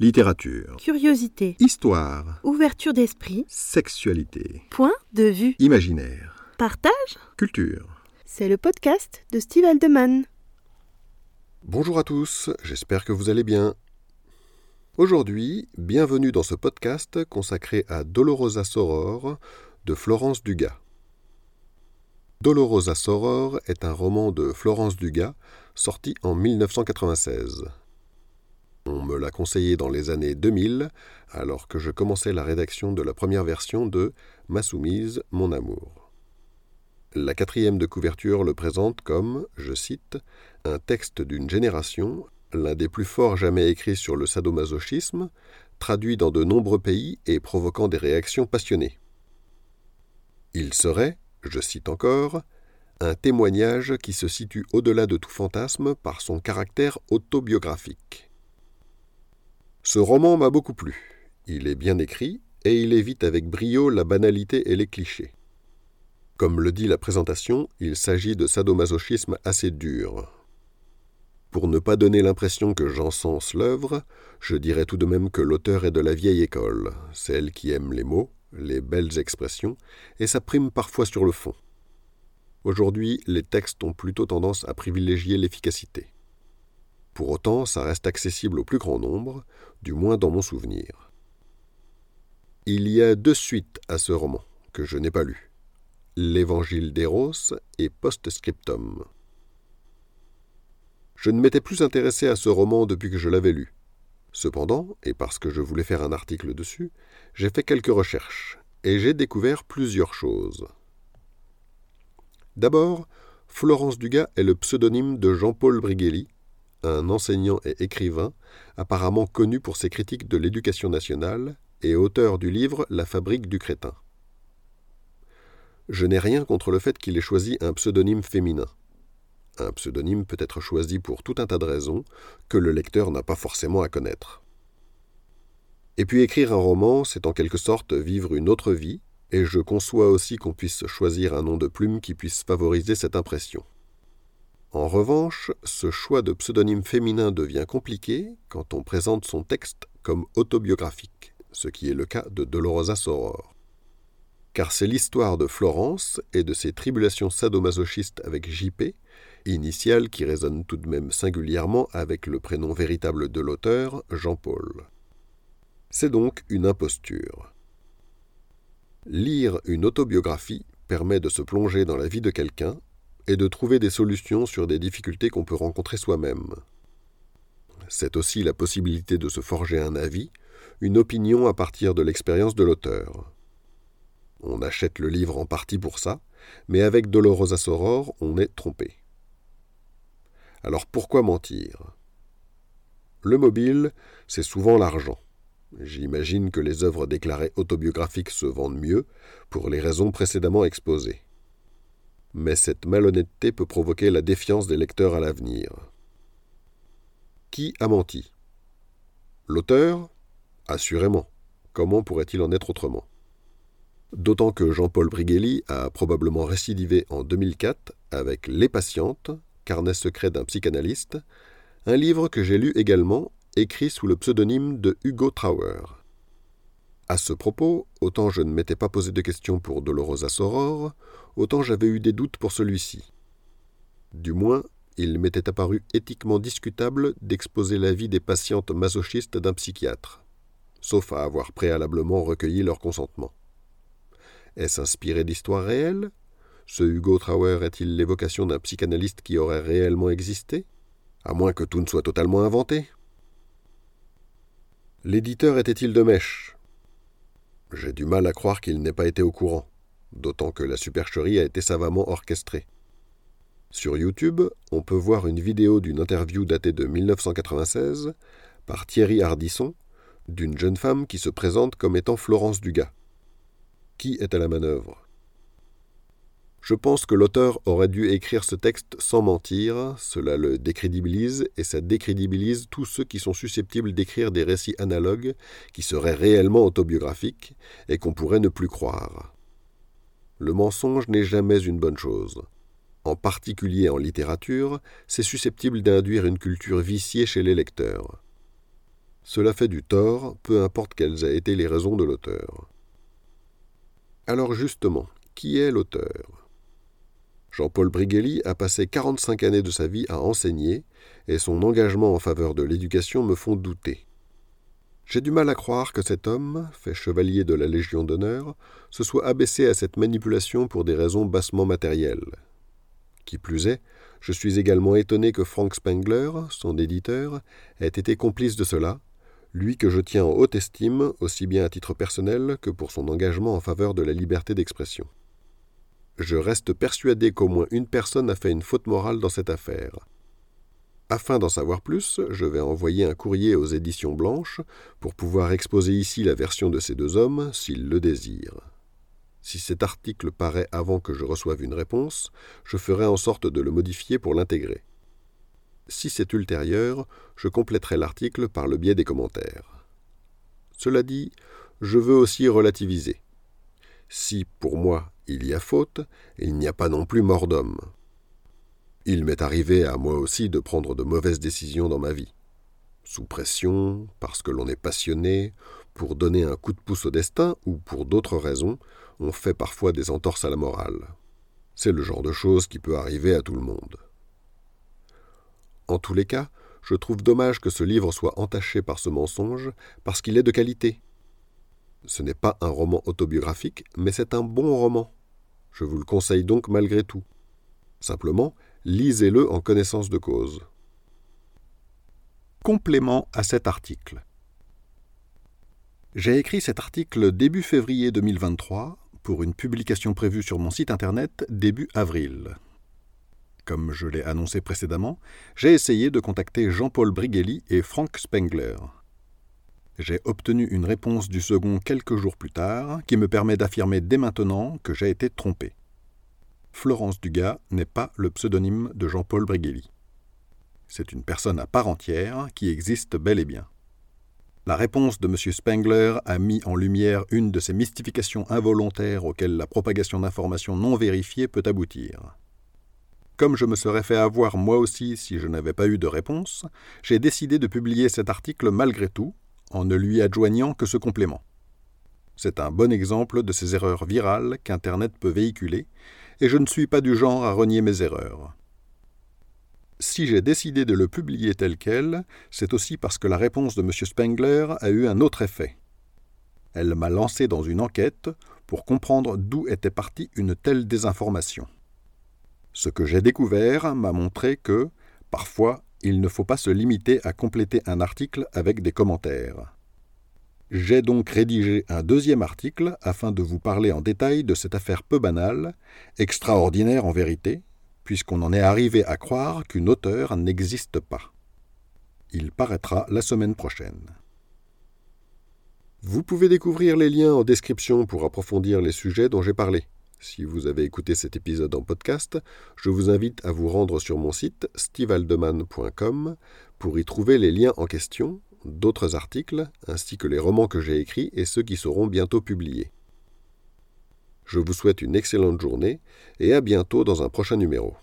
Littérature. Curiosité. Histoire. Ouverture d'esprit. Sexualité. Point de vue. Imaginaire. Partage. Culture. C'est le podcast de Steve Aldeman. Bonjour à tous, j'espère que vous allez bien. Aujourd'hui, bienvenue dans ce podcast consacré à Dolorosa Soror de Florence Dugas. Dolorosa Soror est un roman de Florence Dugas sorti en 1996. On me l'a conseillé dans les années 2000, alors que je commençais la rédaction de la première version de Ma soumise, mon amour. La quatrième de couverture le présente comme, je cite, un texte d'une génération, l'un des plus forts jamais écrits sur le sadomasochisme, traduit dans de nombreux pays et provoquant des réactions passionnées. Il serait, je cite encore, un témoignage qui se situe au-delà de tout fantasme par son caractère autobiographique. Ce roman m'a beaucoup plu. Il est bien écrit et il évite avec brio la banalité et les clichés. Comme le dit la présentation, il s'agit de sadomasochisme assez dur. Pour ne pas donner l'impression que j'encense l'œuvre, je dirais tout de même que l'auteur est de la vieille école, celle qui aime les mots, les belles expressions, et ça prime parfois sur le fond. Aujourd'hui, les textes ont plutôt tendance à privilégier l'efficacité. Pour autant, ça reste accessible au plus grand nombre, du moins dans mon souvenir. Il y a deux suites à ce roman, que je n'ai pas lu. L'Évangile d'Eros et Postscriptum. Je ne m'étais plus intéressé à ce roman depuis que je l'avais lu. Cependant, et parce que je voulais faire un article dessus, j'ai fait quelques recherches, et j'ai découvert plusieurs choses. D'abord, Florence Dugas est le pseudonyme de Jean-Paul Brighelli, un enseignant et écrivain, apparemment connu pour ses critiques de l'éducation nationale et auteur du livre La fabrique du crétin. Je n'ai rien contre le fait qu'il ait choisi un pseudonyme féminin. Un pseudonyme peut être choisi pour tout un tas de raisons que le lecteur n'a pas forcément à connaître. Et puis écrire un roman, c'est en quelque sorte vivre une autre vie, et je conçois aussi qu'on puisse choisir un nom de plume qui puisse favoriser cette impression. En revanche, ce choix de pseudonyme féminin devient compliqué quand on présente son texte comme autobiographique, ce qui est le cas de Dolorosa Soror. Car c'est l'histoire de Florence et de ses tribulations sadomasochistes avec JP, initiale qui résonne tout de même singulièrement avec le prénom véritable de l'auteur, Jean-Paul. C'est donc une imposture. Lire une autobiographie permet de se plonger dans la vie de quelqu'un et de trouver des solutions sur des difficultés qu'on peut rencontrer soi-même. C'est aussi la possibilité de se forger un avis, une opinion à partir de l'expérience de l'auteur. On achète le livre en partie pour ça, mais avec Dolorosa Soror, on est trompé. Alors pourquoi mentir? Le mobile, c'est souvent l'argent. J'imagine que les œuvres déclarées autobiographiques se vendent mieux, pour les raisons précédemment exposées mais cette malhonnêteté peut provoquer la défiance des lecteurs à l'avenir. Qui a menti? L'auteur? Assurément. Comment pourrait-il en être autrement? D'autant que Jean-Paul Brighelli a probablement récidivé en 2004 avec Les patientes, carnet secret d'un psychanalyste, un livre que j'ai lu également, écrit sous le pseudonyme de Hugo Trauer. À ce propos, autant je ne m'étais pas posé de questions pour Dolorosa Soror, autant j'avais eu des doutes pour celui-ci. Du moins, il m'était apparu éthiquement discutable d'exposer la vie des patientes masochistes d'un psychiatre, sauf à avoir préalablement recueilli leur consentement. Est-ce inspiré d'histoires réelles? Ce Hugo Trauer est-il l'évocation d'un psychanalyste qui aurait réellement existé? À moins que tout ne soit totalement inventé L'éditeur était-il de mèche? J'ai du mal à croire qu'il n'ait pas été au courant, d'autant que la supercherie a été savamment orchestrée. Sur YouTube, on peut voir une vidéo d'une interview datée de 1996 par Thierry Hardisson d'une jeune femme qui se présente comme étant Florence Dugas. Qui est à la manœuvre? Je pense que l'auteur aurait dû écrire ce texte sans mentir, cela le décrédibilise et ça décrédibilise tous ceux qui sont susceptibles d'écrire des récits analogues qui seraient réellement autobiographiques et qu'on pourrait ne plus croire. Le mensonge n'est jamais une bonne chose. En particulier en littérature, c'est susceptible d'induire une culture viciée chez les lecteurs. Cela fait du tort, peu importe quelles aient été les raisons de l'auteur. Alors justement, qui est l'auteur? Jean-Paul Brigelli a passé 45 années de sa vie à enseigner, et son engagement en faveur de l'éducation me font douter. J'ai du mal à croire que cet homme, fait chevalier de la Légion d'honneur, se soit abaissé à cette manipulation pour des raisons bassement matérielles. Qui plus est, je suis également étonné que Frank Spengler, son éditeur, ait été complice de cela, lui que je tiens en haute estime, aussi bien à titre personnel que pour son engagement en faveur de la liberté d'expression. Je reste persuadé qu'au moins une personne a fait une faute morale dans cette affaire. Afin d'en savoir plus, je vais envoyer un courrier aux éditions blanches pour pouvoir exposer ici la version de ces deux hommes s'ils le désirent. Si cet article paraît avant que je reçoive une réponse, je ferai en sorte de le modifier pour l'intégrer. Si c'est ultérieur, je compléterai l'article par le biais des commentaires. Cela dit, je veux aussi relativiser. Si, pour moi, il y a faute, il n'y a pas non plus mort d'homme. Il m'est arrivé à moi aussi de prendre de mauvaises décisions dans ma vie. Sous pression, parce que l'on est passionné, pour donner un coup de pouce au destin ou pour d'autres raisons, on fait parfois des entorses à la morale. C'est le genre de choses qui peut arriver à tout le monde. En tous les cas, je trouve dommage que ce livre soit entaché par ce mensonge, parce qu'il est de qualité. Ce n'est pas un roman autobiographique, mais c'est un bon roman. Je vous le conseille donc malgré tout. Simplement, lisez-le en connaissance de cause. Complément à cet article. J'ai écrit cet article début février 2023 pour une publication prévue sur mon site internet début avril. Comme je l'ai annoncé précédemment, j'ai essayé de contacter Jean-Paul Brigelli et Frank Spengler. J'ai obtenu une réponse du second quelques jours plus tard qui me permet d'affirmer dès maintenant que j'ai été trompé. Florence Dugas n'est pas le pseudonyme de Jean-Paul Brigelli. C'est une personne à part entière qui existe bel et bien. La réponse de M. Spengler a mis en lumière une de ces mystifications involontaires auxquelles la propagation d'informations non vérifiées peut aboutir. Comme je me serais fait avoir moi aussi si je n'avais pas eu de réponse, j'ai décidé de publier cet article malgré tout, en ne lui adjoignant que ce complément. C'est un bon exemple de ces erreurs virales qu'Internet peut véhiculer et je ne suis pas du genre à renier mes erreurs. Si j'ai décidé de le publier tel quel, c'est aussi parce que la réponse de M. Spengler a eu un autre effet. Elle m'a lancé dans une enquête pour comprendre d'où était partie une telle désinformation. Ce que j'ai découvert m'a montré que, parfois, il ne faut pas se limiter à compléter un article avec des commentaires. J'ai donc rédigé un deuxième article afin de vous parler en détail de cette affaire peu banale, extraordinaire en vérité, puisqu'on en est arrivé à croire qu'une auteur n'existe pas. Il paraîtra la semaine prochaine. Vous pouvez découvrir les liens en description pour approfondir les sujets dont j'ai parlé. Si vous avez écouté cet épisode en podcast, je vous invite à vous rendre sur mon site stevealdeman.com pour y trouver les liens en question d'autres articles, ainsi que les romans que j'ai écrits et ceux qui seront bientôt publiés. Je vous souhaite une excellente journée et à bientôt dans un prochain numéro.